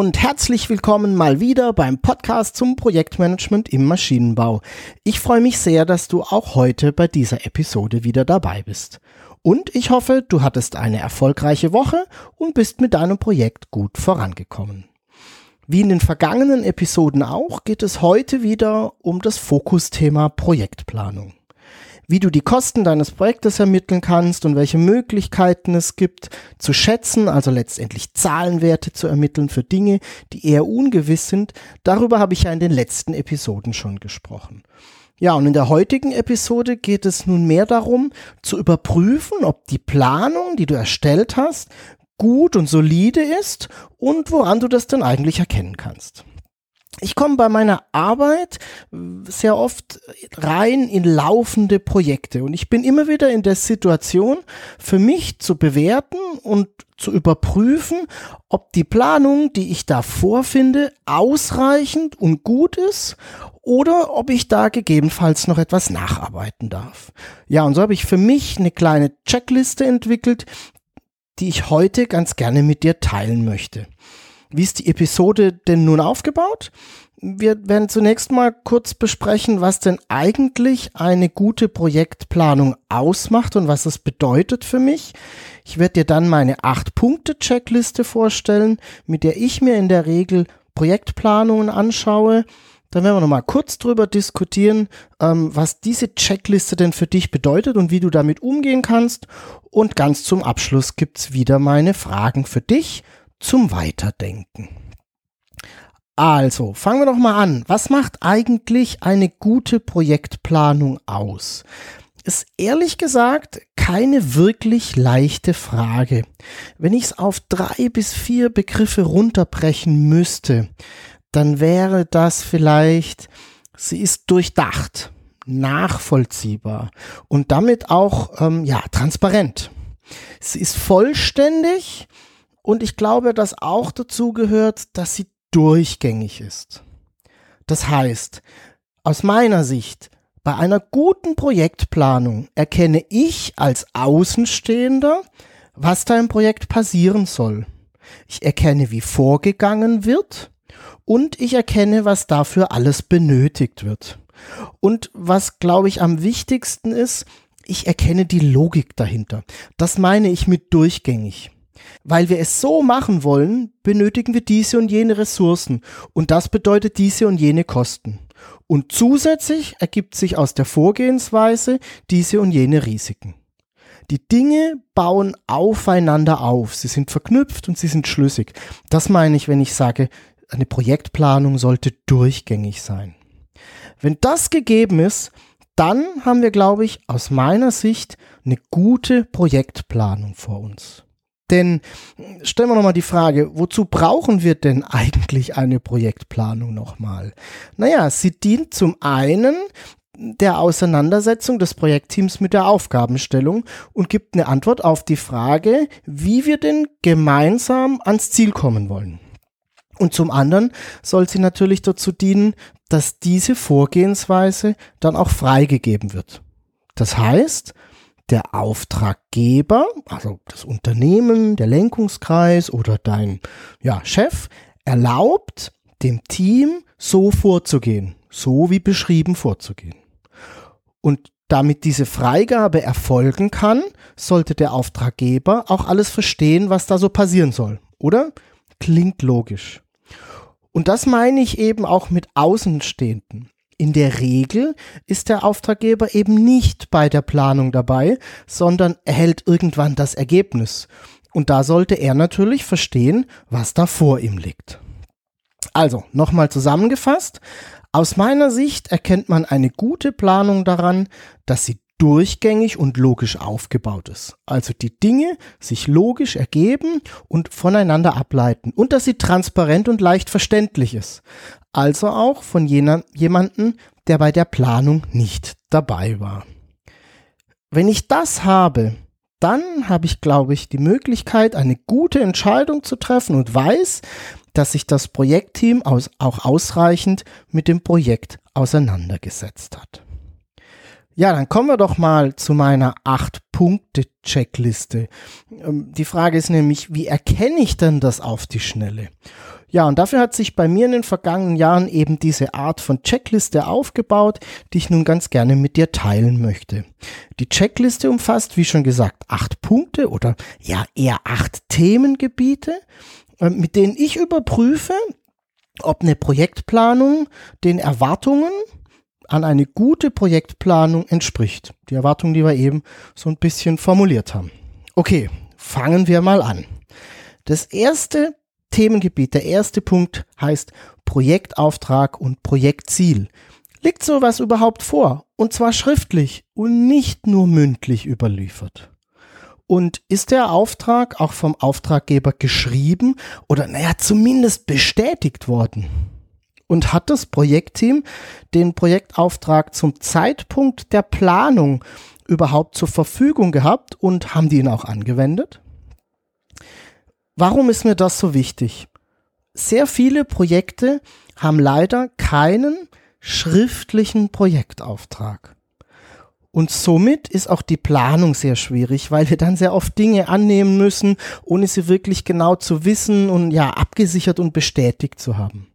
Und herzlich willkommen mal wieder beim Podcast zum Projektmanagement im Maschinenbau. Ich freue mich sehr, dass du auch heute bei dieser Episode wieder dabei bist. Und ich hoffe, du hattest eine erfolgreiche Woche und bist mit deinem Projekt gut vorangekommen. Wie in den vergangenen Episoden auch, geht es heute wieder um das Fokusthema Projektplanung. Wie du die Kosten deines Projektes ermitteln kannst und welche Möglichkeiten es gibt zu schätzen, also letztendlich Zahlenwerte zu ermitteln für Dinge, die eher ungewiss sind, darüber habe ich ja in den letzten Episoden schon gesprochen. Ja, und in der heutigen Episode geht es nun mehr darum, zu überprüfen, ob die Planung, die du erstellt hast, gut und solide ist und woran du das denn eigentlich erkennen kannst. Ich komme bei meiner Arbeit sehr oft rein in laufende Projekte und ich bin immer wieder in der Situation, für mich zu bewerten und zu überprüfen, ob die Planung, die ich da vorfinde, ausreichend und gut ist oder ob ich da gegebenenfalls noch etwas nacharbeiten darf. Ja, und so habe ich für mich eine kleine Checkliste entwickelt, die ich heute ganz gerne mit dir teilen möchte. Wie ist die Episode denn nun aufgebaut? Wir werden zunächst mal kurz besprechen, was denn eigentlich eine gute Projektplanung ausmacht und was es bedeutet für mich. Ich werde dir dann meine 8-Punkte-Checkliste vorstellen, mit der ich mir in der Regel Projektplanungen anschaue. Dann werden wir nochmal kurz drüber diskutieren, ähm, was diese Checkliste denn für dich bedeutet und wie du damit umgehen kannst. Und ganz zum Abschluss gibt's wieder meine Fragen für dich zum Weiterdenken. Also, fangen wir doch mal an. Was macht eigentlich eine gute Projektplanung aus? Ist ehrlich gesagt keine wirklich leichte Frage. Wenn ich es auf drei bis vier Begriffe runterbrechen müsste, dann wäre das vielleicht, sie ist durchdacht, nachvollziehbar und damit auch ähm, ja transparent. Sie ist vollständig und ich glaube, dass auch dazu gehört, dass sie durchgängig ist. Das heißt, aus meiner Sicht, bei einer guten Projektplanung erkenne ich als Außenstehender, was da im Projekt passieren soll. Ich erkenne, wie vorgegangen wird und ich erkenne, was dafür alles benötigt wird. Und was, glaube ich, am wichtigsten ist, ich erkenne die Logik dahinter. Das meine ich mit durchgängig. Weil wir es so machen wollen, benötigen wir diese und jene Ressourcen und das bedeutet diese und jene Kosten. Und zusätzlich ergibt sich aus der Vorgehensweise diese und jene Risiken. Die Dinge bauen aufeinander auf. Sie sind verknüpft und sie sind schlüssig. Das meine ich, wenn ich sage, eine Projektplanung sollte durchgängig sein. Wenn das gegeben ist, dann haben wir, glaube ich, aus meiner Sicht eine gute Projektplanung vor uns. Denn stellen wir nochmal die Frage, wozu brauchen wir denn eigentlich eine Projektplanung nochmal? Naja, sie dient zum einen der Auseinandersetzung des Projektteams mit der Aufgabenstellung und gibt eine Antwort auf die Frage, wie wir denn gemeinsam ans Ziel kommen wollen. Und zum anderen soll sie natürlich dazu dienen, dass diese Vorgehensweise dann auch freigegeben wird. Das heißt, der Auftraggeber, also das Unternehmen, der Lenkungskreis oder dein ja, Chef, erlaubt dem Team so vorzugehen, so wie beschrieben vorzugehen. Und damit diese Freigabe erfolgen kann, sollte der Auftraggeber auch alles verstehen, was da so passieren soll. Oder? Klingt logisch. Und das meine ich eben auch mit Außenstehenden in der Regel ist der Auftraggeber eben nicht bei der Planung dabei, sondern erhält irgendwann das Ergebnis. Und da sollte er natürlich verstehen, was da vor ihm liegt. Also, nochmal zusammengefasst. Aus meiner Sicht erkennt man eine gute Planung daran, dass sie durchgängig und logisch aufgebaut ist. Also die Dinge sich logisch ergeben und voneinander ableiten und dass sie transparent und leicht verständlich ist. Also auch von jener, jemanden, der bei der Planung nicht dabei war. Wenn ich das habe, dann habe ich, glaube ich, die Möglichkeit, eine gute Entscheidung zu treffen und weiß, dass sich das Projektteam aus, auch ausreichend mit dem Projekt auseinandergesetzt hat. Ja, dann kommen wir doch mal zu meiner 8-Punkte-Checkliste. Ähm, die Frage ist nämlich, wie erkenne ich denn das auf die Schnelle? Ja, und dafür hat sich bei mir in den vergangenen Jahren eben diese Art von Checkliste aufgebaut, die ich nun ganz gerne mit dir teilen möchte. Die Checkliste umfasst, wie schon gesagt, acht Punkte oder ja eher acht Themengebiete, äh, mit denen ich überprüfe, ob eine Projektplanung den Erwartungen an eine gute Projektplanung entspricht. Die Erwartungen, die wir eben so ein bisschen formuliert haben. Okay, fangen wir mal an. Das erste Themengebiet, der erste Punkt heißt Projektauftrag und Projektziel. Liegt sowas überhaupt vor? Und zwar schriftlich und nicht nur mündlich überliefert. Und ist der Auftrag auch vom Auftraggeber geschrieben oder naja, zumindest bestätigt worden? Und hat das Projektteam den Projektauftrag zum Zeitpunkt der Planung überhaupt zur Verfügung gehabt und haben die ihn auch angewendet? Warum ist mir das so wichtig? Sehr viele Projekte haben leider keinen schriftlichen Projektauftrag. Und somit ist auch die Planung sehr schwierig, weil wir dann sehr oft Dinge annehmen müssen, ohne sie wirklich genau zu wissen und ja abgesichert und bestätigt zu haben.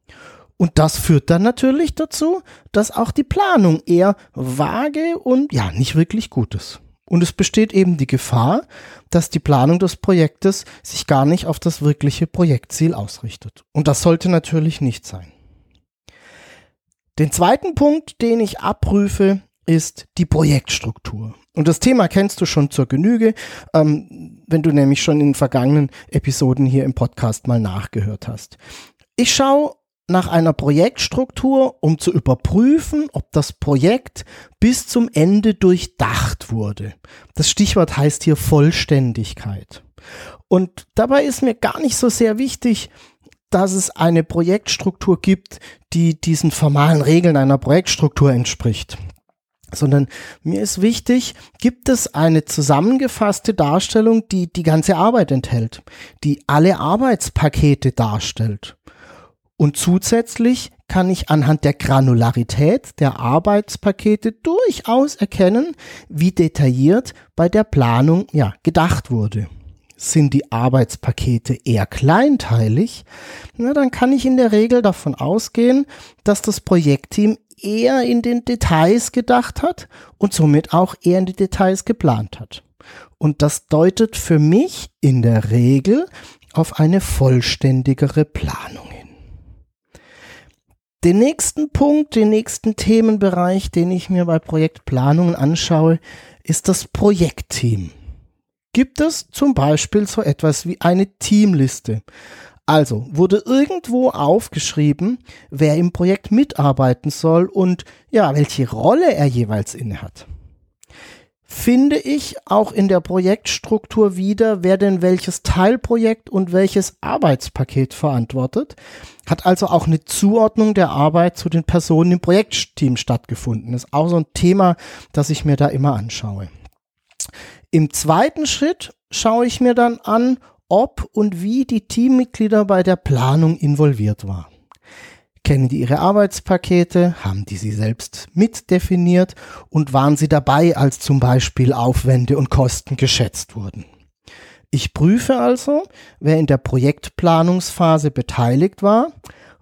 Und das führt dann natürlich dazu, dass auch die Planung eher vage und ja nicht wirklich gut ist. Und es besteht eben die Gefahr, dass die Planung des Projektes sich gar nicht auf das wirkliche Projektziel ausrichtet. Und das sollte natürlich nicht sein. Den zweiten Punkt, den ich abprüfe, ist die Projektstruktur. Und das Thema kennst du schon zur Genüge, ähm, wenn du nämlich schon in vergangenen Episoden hier im Podcast mal nachgehört hast. Ich schaue nach einer Projektstruktur, um zu überprüfen, ob das Projekt bis zum Ende durchdacht wurde. Das Stichwort heißt hier Vollständigkeit. Und dabei ist mir gar nicht so sehr wichtig, dass es eine Projektstruktur gibt, die diesen formalen Regeln einer Projektstruktur entspricht sondern mir ist wichtig, gibt es eine zusammengefasste Darstellung, die die ganze Arbeit enthält, die alle Arbeitspakete darstellt. Und zusätzlich kann ich anhand der Granularität der Arbeitspakete durchaus erkennen, wie detailliert bei der Planung ja gedacht wurde. Sind die Arbeitspakete eher kleinteilig, na, dann kann ich in der Regel davon ausgehen, dass das Projektteam eher in den Details gedacht hat und somit auch eher in die Details geplant hat. Und das deutet für mich in der Regel auf eine vollständigere Planung. Den nächsten Punkt, den nächsten Themenbereich, den ich mir bei Projektplanungen anschaue, ist das Projektteam. Gibt es zum Beispiel so etwas wie eine Teamliste? Also wurde irgendwo aufgeschrieben, wer im Projekt mitarbeiten soll und ja, welche Rolle er jeweils innehat finde ich auch in der Projektstruktur wieder, wer denn welches Teilprojekt und welches Arbeitspaket verantwortet. Hat also auch eine Zuordnung der Arbeit zu den Personen im Projektteam stattgefunden. Das ist auch so ein Thema, das ich mir da immer anschaue. Im zweiten Schritt schaue ich mir dann an, ob und wie die Teammitglieder bei der Planung involviert waren. Kennen die ihre Arbeitspakete? Haben die sie selbst mitdefiniert? Und waren sie dabei, als zum Beispiel Aufwände und Kosten geschätzt wurden? Ich prüfe also, wer in der Projektplanungsphase beteiligt war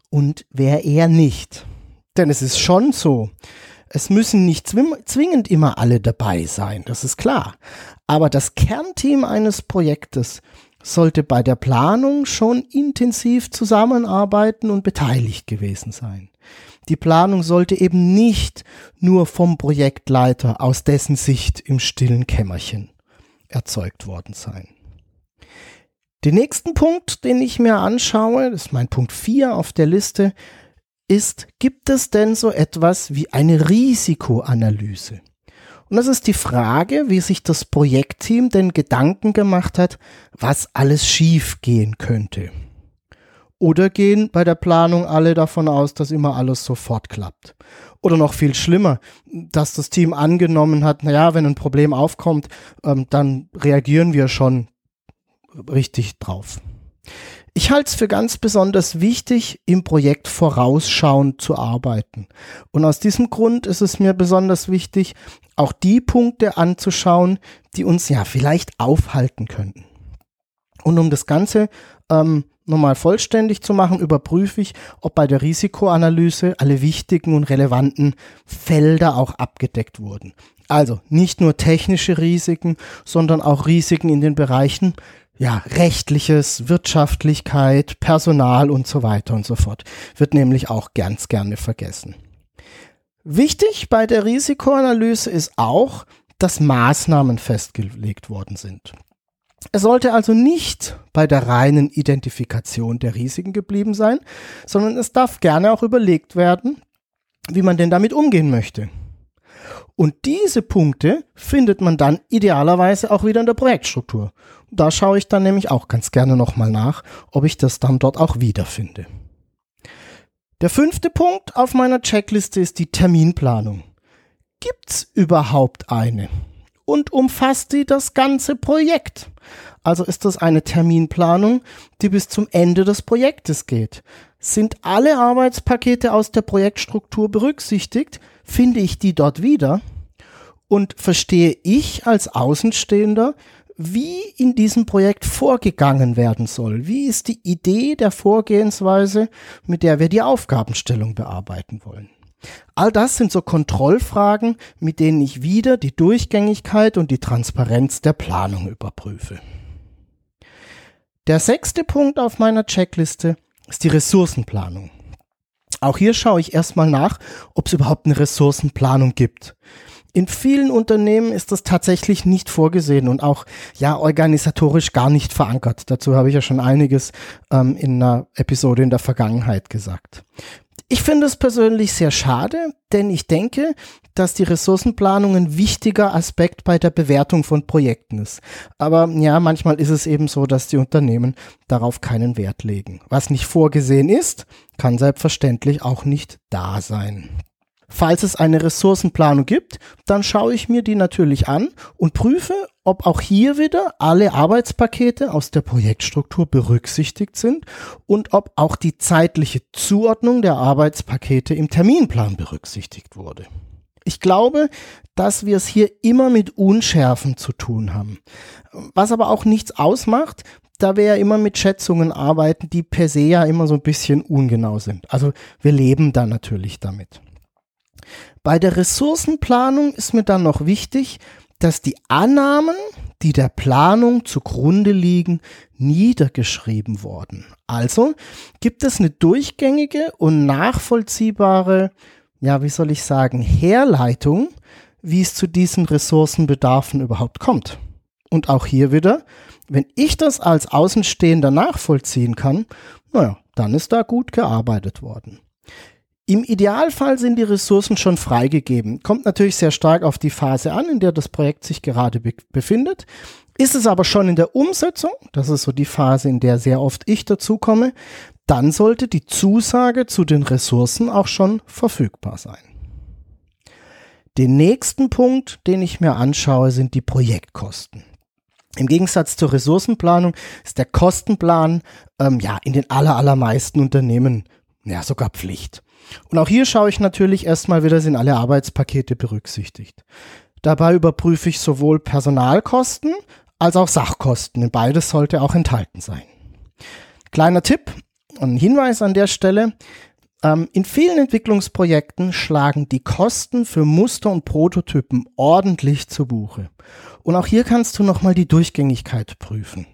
und wer eher nicht. Denn es ist schon so, es müssen nicht zwingend immer alle dabei sein, das ist klar. Aber das Kernteam eines Projektes sollte bei der Planung schon intensiv zusammenarbeiten und beteiligt gewesen sein. Die Planung sollte eben nicht nur vom Projektleiter aus dessen Sicht im stillen Kämmerchen erzeugt worden sein. Den nächsten Punkt, den ich mir anschaue, das ist mein Punkt 4 auf der Liste, ist, gibt es denn so etwas wie eine Risikoanalyse? Und das ist die Frage, wie sich das Projektteam denn Gedanken gemacht hat, was alles schief gehen könnte. Oder gehen bei der Planung alle davon aus, dass immer alles sofort klappt? Oder noch viel schlimmer, dass das Team angenommen hat, naja, wenn ein Problem aufkommt, ähm, dann reagieren wir schon richtig drauf. Ich halte es für ganz besonders wichtig, im Projekt vorausschauend zu arbeiten. Und aus diesem Grund ist es mir besonders wichtig, auch die Punkte anzuschauen, die uns ja vielleicht aufhalten könnten. Und um das Ganze ähm, nochmal vollständig zu machen, überprüfe ich, ob bei der Risikoanalyse alle wichtigen und relevanten Felder auch abgedeckt wurden. Also nicht nur technische Risiken, sondern auch Risiken in den Bereichen ja, rechtliches, Wirtschaftlichkeit, Personal und so weiter und so fort. Wird nämlich auch ganz gerne vergessen. Wichtig bei der Risikoanalyse ist auch, dass Maßnahmen festgelegt worden sind. Es sollte also nicht bei der reinen Identifikation der Risiken geblieben sein, sondern es darf gerne auch überlegt werden, wie man denn damit umgehen möchte. Und diese Punkte findet man dann idealerweise auch wieder in der Projektstruktur. Da schaue ich dann nämlich auch ganz gerne nochmal nach, ob ich das dann dort auch wiederfinde. Der fünfte Punkt auf meiner Checkliste ist die Terminplanung. Gibt's überhaupt eine? Und umfasst die das ganze Projekt? Also ist das eine Terminplanung, die bis zum Ende des Projektes geht. Sind alle Arbeitspakete aus der Projektstruktur berücksichtigt? Finde ich die dort wieder? Und verstehe ich als Außenstehender, wie in diesem Projekt vorgegangen werden soll? Wie ist die Idee der Vorgehensweise, mit der wir die Aufgabenstellung bearbeiten wollen? All das sind so Kontrollfragen, mit denen ich wieder die Durchgängigkeit und die Transparenz der Planung überprüfe. Der sechste Punkt auf meiner Checkliste ist die Ressourcenplanung. Auch hier schaue ich erstmal nach, ob es überhaupt eine Ressourcenplanung gibt. In vielen Unternehmen ist das tatsächlich nicht vorgesehen und auch ja organisatorisch gar nicht verankert. Dazu habe ich ja schon einiges ähm, in einer Episode in der Vergangenheit gesagt. Ich finde es persönlich sehr schade, denn ich denke, dass die Ressourcenplanung ein wichtiger Aspekt bei der Bewertung von Projekten ist. Aber ja, manchmal ist es eben so, dass die Unternehmen darauf keinen Wert legen. Was nicht vorgesehen ist, kann selbstverständlich auch nicht da sein. Falls es eine Ressourcenplanung gibt, dann schaue ich mir die natürlich an und prüfe, ob auch hier wieder alle Arbeitspakete aus der Projektstruktur berücksichtigt sind und ob auch die zeitliche Zuordnung der Arbeitspakete im Terminplan berücksichtigt wurde. Ich glaube, dass wir es hier immer mit Unschärfen zu tun haben. Was aber auch nichts ausmacht, da wir ja immer mit Schätzungen arbeiten, die per se ja immer so ein bisschen ungenau sind. Also wir leben da natürlich damit. Bei der Ressourcenplanung ist mir dann noch wichtig, dass die Annahmen, die der Planung zugrunde liegen, niedergeschrieben wurden. Also gibt es eine durchgängige und nachvollziehbare, ja, wie soll ich sagen, Herleitung, wie es zu diesen Ressourcenbedarfen überhaupt kommt. Und auch hier wieder, wenn ich das als Außenstehender nachvollziehen kann, naja, dann ist da gut gearbeitet worden. Im Idealfall sind die Ressourcen schon freigegeben. Kommt natürlich sehr stark auf die Phase an, in der das Projekt sich gerade be befindet. Ist es aber schon in der Umsetzung, das ist so die Phase, in der sehr oft ich dazukomme, dann sollte die Zusage zu den Ressourcen auch schon verfügbar sein. Den nächsten Punkt, den ich mir anschaue, sind die Projektkosten. Im Gegensatz zur Ressourcenplanung ist der Kostenplan ähm, ja in den allermeisten Unternehmen ja sogar Pflicht. Und auch hier schaue ich natürlich erstmal wieder, sind alle Arbeitspakete berücksichtigt. Dabei überprüfe ich sowohl Personalkosten als auch Sachkosten, beides sollte auch enthalten sein. Kleiner Tipp und Hinweis an der Stelle. Ähm, in vielen Entwicklungsprojekten schlagen die Kosten für Muster und Prototypen ordentlich zu Buche. Und auch hier kannst du nochmal die Durchgängigkeit prüfen.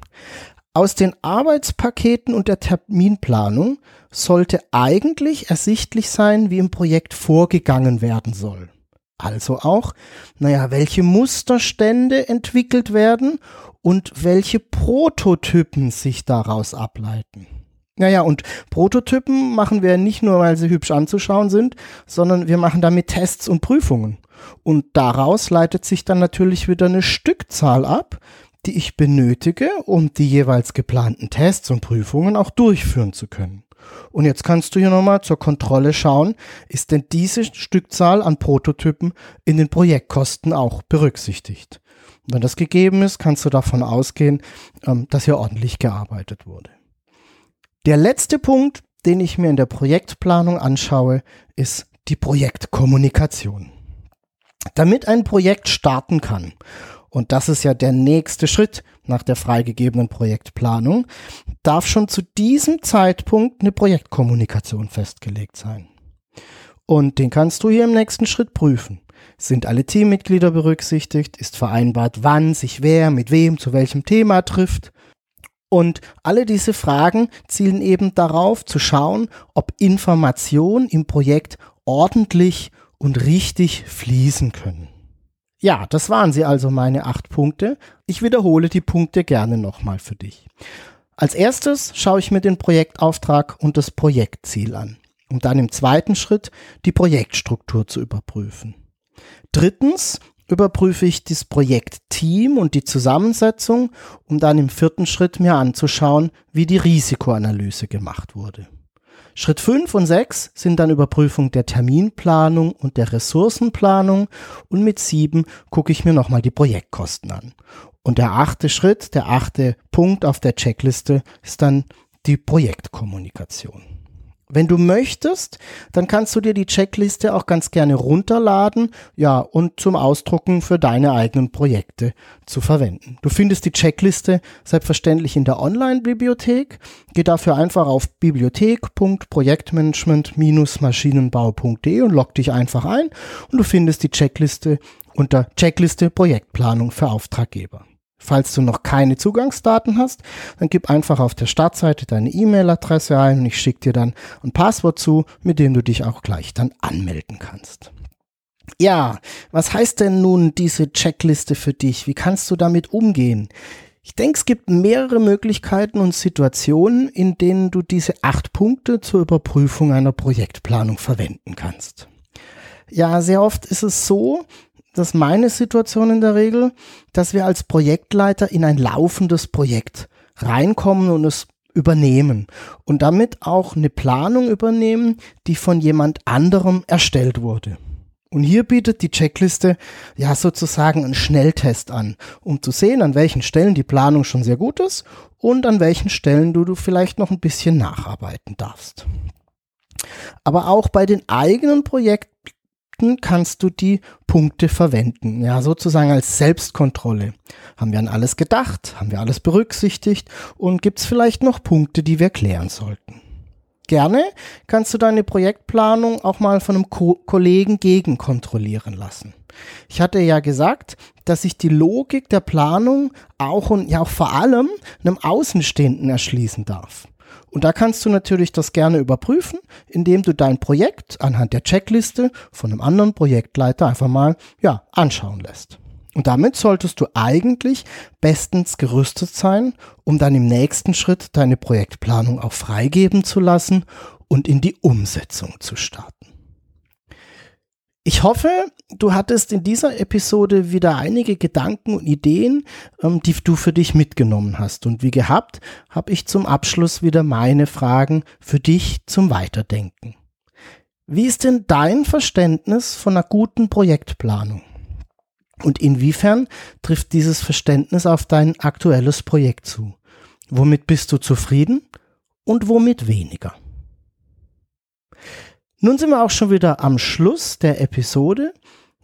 Aus den Arbeitspaketen und der Terminplanung sollte eigentlich ersichtlich sein, wie im Projekt vorgegangen werden soll. Also auch, naja, welche Musterstände entwickelt werden und welche Prototypen sich daraus ableiten. Naja, und Prototypen machen wir nicht nur, weil sie hübsch anzuschauen sind, sondern wir machen damit Tests und Prüfungen. Und daraus leitet sich dann natürlich wieder eine Stückzahl ab, die ich benötige, um die jeweils geplanten Tests und Prüfungen auch durchführen zu können. Und jetzt kannst du hier nochmal zur Kontrolle schauen, ist denn diese Stückzahl an Prototypen in den Projektkosten auch berücksichtigt. Und wenn das gegeben ist, kannst du davon ausgehen, ähm, dass hier ordentlich gearbeitet wurde. Der letzte Punkt, den ich mir in der Projektplanung anschaue, ist die Projektkommunikation. Damit ein Projekt starten kann, und das ist ja der nächste Schritt nach der freigegebenen Projektplanung, darf schon zu diesem Zeitpunkt eine Projektkommunikation festgelegt sein. Und den kannst du hier im nächsten Schritt prüfen. Sind alle Teammitglieder berücksichtigt? Ist vereinbart, wann sich wer mit wem zu welchem Thema trifft? Und alle diese Fragen zielen eben darauf zu schauen, ob Informationen im Projekt ordentlich und richtig fließen können. Ja, das waren sie also meine acht Punkte. Ich wiederhole die Punkte gerne nochmal für dich. Als erstes schaue ich mir den Projektauftrag und das Projektziel an, um dann im zweiten Schritt die Projektstruktur zu überprüfen. Drittens überprüfe ich das Projektteam und die Zusammensetzung, um dann im vierten Schritt mir anzuschauen, wie die Risikoanalyse gemacht wurde. Schritt 5 und 6 sind dann Überprüfung der Terminplanung und der Ressourcenplanung und mit 7 gucke ich mir nochmal die Projektkosten an. Und der achte Schritt, der achte Punkt auf der Checkliste ist dann die Projektkommunikation. Wenn du möchtest, dann kannst du dir die Checkliste auch ganz gerne runterladen, ja, und zum Ausdrucken für deine eigenen Projekte zu verwenden. Du findest die Checkliste selbstverständlich in der Online-Bibliothek. Geh dafür einfach auf bibliothek.projektmanagement-maschinenbau.de und log dich einfach ein und du findest die Checkliste unter Checkliste Projektplanung für Auftraggeber. Falls du noch keine Zugangsdaten hast, dann gib einfach auf der Startseite deine E-Mail-Adresse ein und ich schicke dir dann ein Passwort zu, mit dem du dich auch gleich dann anmelden kannst. Ja, was heißt denn nun diese Checkliste für dich? Wie kannst du damit umgehen? Ich denke, es gibt mehrere Möglichkeiten und Situationen, in denen du diese acht Punkte zur Überprüfung einer Projektplanung verwenden kannst. Ja, sehr oft ist es so, das meine Situation in der Regel, dass wir als Projektleiter in ein laufendes Projekt reinkommen und es übernehmen und damit auch eine Planung übernehmen, die von jemand anderem erstellt wurde. Und hier bietet die Checkliste ja sozusagen einen Schnelltest an, um zu sehen, an welchen Stellen die Planung schon sehr gut ist und an welchen Stellen du, du vielleicht noch ein bisschen nacharbeiten darfst. Aber auch bei den eigenen Projekten Punkten kannst du die Punkte verwenden. Ja, sozusagen als Selbstkontrolle. Haben wir an alles gedacht? Haben wir alles berücksichtigt? Und gibt es vielleicht noch Punkte, die wir klären sollten? Gerne kannst du deine Projektplanung auch mal von einem Ko Kollegen gegenkontrollieren lassen. Ich hatte ja gesagt, dass ich die Logik der Planung auch und ja auch vor allem einem Außenstehenden erschließen darf. Und da kannst du natürlich das gerne überprüfen, indem du dein Projekt anhand der Checkliste von einem anderen Projektleiter einfach mal, ja, anschauen lässt. Und damit solltest du eigentlich bestens gerüstet sein, um dann im nächsten Schritt deine Projektplanung auch freigeben zu lassen und in die Umsetzung zu starten. Ich hoffe, du hattest in dieser Episode wieder einige Gedanken und Ideen, ähm, die du für dich mitgenommen hast. Und wie gehabt, habe ich zum Abschluss wieder meine Fragen für dich zum Weiterdenken. Wie ist denn dein Verständnis von einer guten Projektplanung? Und inwiefern trifft dieses Verständnis auf dein aktuelles Projekt zu? Womit bist du zufrieden und womit weniger? Nun sind wir auch schon wieder am Schluss der Episode.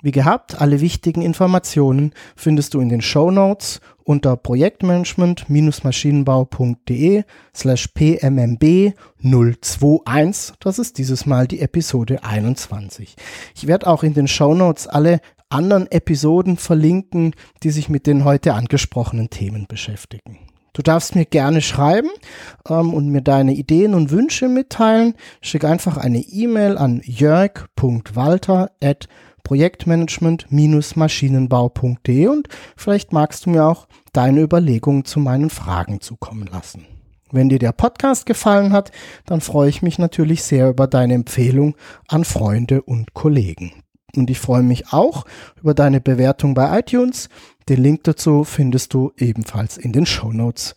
Wie gehabt, alle wichtigen Informationen findest du in den Show Notes unter projektmanagement-maschinenbau.de slash pmmb 021. Das ist dieses Mal die Episode 21. Ich werde auch in den Show Notes alle anderen Episoden verlinken, die sich mit den heute angesprochenen Themen beschäftigen. Du darfst mir gerne schreiben ähm, und mir deine Ideen und Wünsche mitteilen. Schick einfach eine E-Mail an jörg.walter.projektmanagement-maschinenbau.de und vielleicht magst du mir auch deine Überlegungen zu meinen Fragen zukommen lassen. Wenn dir der Podcast gefallen hat, dann freue ich mich natürlich sehr über deine Empfehlung an Freunde und Kollegen. Und ich freue mich auch über deine Bewertung bei iTunes. Den Link dazu findest du ebenfalls in den Show Notes.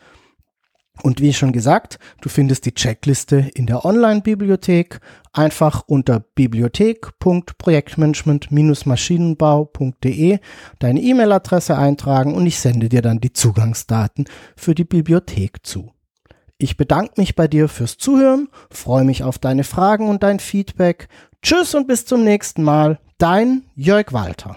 Und wie schon gesagt, du findest die Checkliste in der Online-Bibliothek. Einfach unter bibliothek.projektmanagement-maschinenbau.de deine E-Mail-Adresse eintragen und ich sende dir dann die Zugangsdaten für die Bibliothek zu. Ich bedanke mich bei dir fürs Zuhören, freue mich auf deine Fragen und dein Feedback. Tschüss und bis zum nächsten Mal. Dein Jörg Walter.